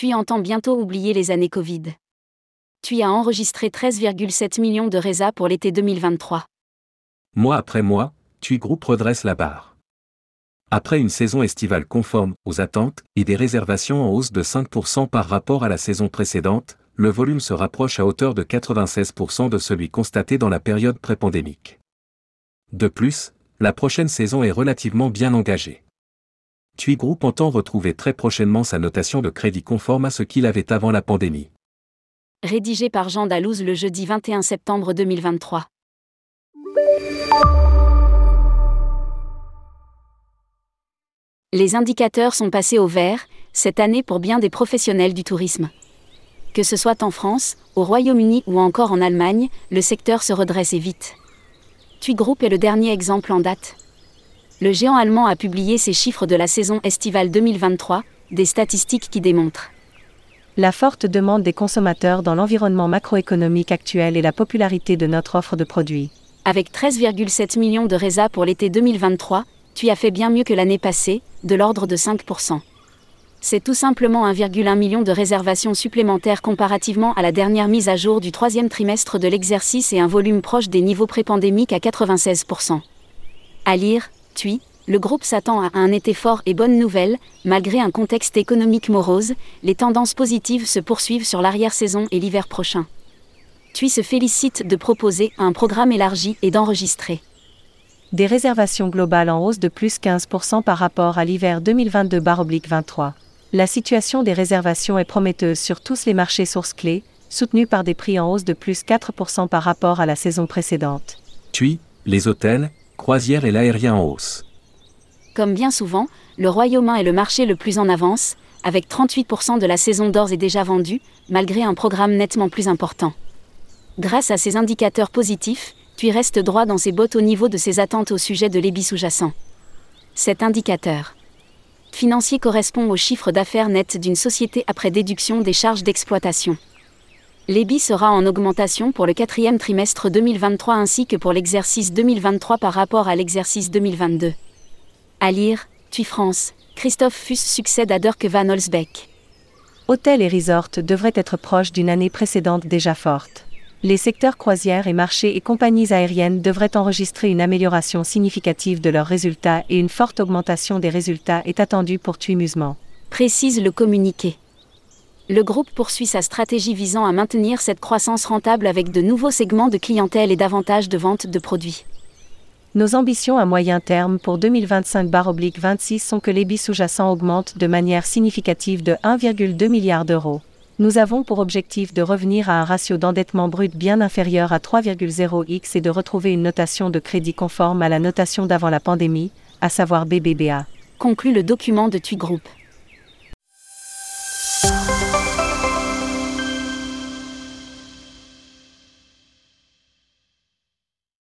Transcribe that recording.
TUI entend bientôt oublier les années Covid. TUI a enregistré 13,7 millions de résas pour l'été 2023. Mois après mois, TUI Group redresse la barre. Après une saison estivale conforme aux attentes et des réservations en hausse de 5% par rapport à la saison précédente, le volume se rapproche à hauteur de 96% de celui constaté dans la période pré-pandémique. De plus, la prochaine saison est relativement bien engagée. TUI Group entend retrouver très prochainement sa notation de crédit conforme à ce qu'il avait avant la pandémie. Rédigé par Jean Dalouse le jeudi 21 septembre 2023. Les indicateurs sont passés au vert, cette année pour bien des professionnels du tourisme. Que ce soit en France, au Royaume-Uni ou encore en Allemagne, le secteur se redresse et vite. TUI Group est le dernier exemple en date. Le géant allemand a publié ses chiffres de la saison estivale 2023, des statistiques qui démontrent la forte demande des consommateurs dans l'environnement macroéconomique actuel et la popularité de notre offre de produits. Avec 13,7 millions de résas pour l'été 2023, tu as fait bien mieux que l'année passée, de l'ordre de 5% c'est tout simplement 1,1 million de réservations supplémentaires comparativement à la dernière mise à jour du troisième trimestre de l'exercice et un volume proche des niveaux pré-pandémiques à 96%. À lire, TUI, le groupe s'attend à un été fort et bonne nouvelle, malgré un contexte économique morose, les tendances positives se poursuivent sur l'arrière-saison et l'hiver prochain. TUI se félicite de proposer un programme élargi et d'enregistrer des réservations globales en hausse de plus 15% par rapport à l'hiver 2022-23 la situation des réservations est prometteuse sur tous les marchés sources clés, soutenus par des prix en hausse de plus 4% par rapport à la saison précédente. TUI, les hôtels, croisières et l'aérien en hausse. Comme bien souvent, le Royaume est le marché le plus en avance, avec 38% de la saison d'ores et déjà vendue, malgré un programme nettement plus important. Grâce à ces indicateurs positifs, TUI reste droit dans ses bottes au niveau de ses attentes au sujet de l'ébis sous-jacent. Cet indicateur financier correspond au chiffre d'affaires net d'une société après déduction des charges d'exploitation. L'EBI sera en augmentation pour le quatrième trimestre 2023 ainsi que pour l'exercice 2023 par rapport à l'exercice 2022. À lire, TUI France, Christophe Fuss succède à Dirk Van Holzbeck. Hôtel et resort devraient être proches d'une année précédente déjà forte les secteurs croisières et marchés et compagnies aériennes devraient enregistrer une amélioration significative de leurs résultats et une forte augmentation des résultats est attendue pour TUI Musement. Précise le communiqué. Le groupe poursuit sa stratégie visant à maintenir cette croissance rentable avec de nouveaux segments de clientèle et davantage de ventes de produits. Nos ambitions à moyen terme pour 2025-26 sont que l'EBI sous-jacent augmente de manière significative de 1,2 milliard d'euros nous avons pour objectif de revenir à un ratio d'endettement brut bien inférieur à 3,0x et de retrouver une notation de crédit conforme à la notation d'avant la pandémie, à savoir BBBA. Conclut le document de TUI Group.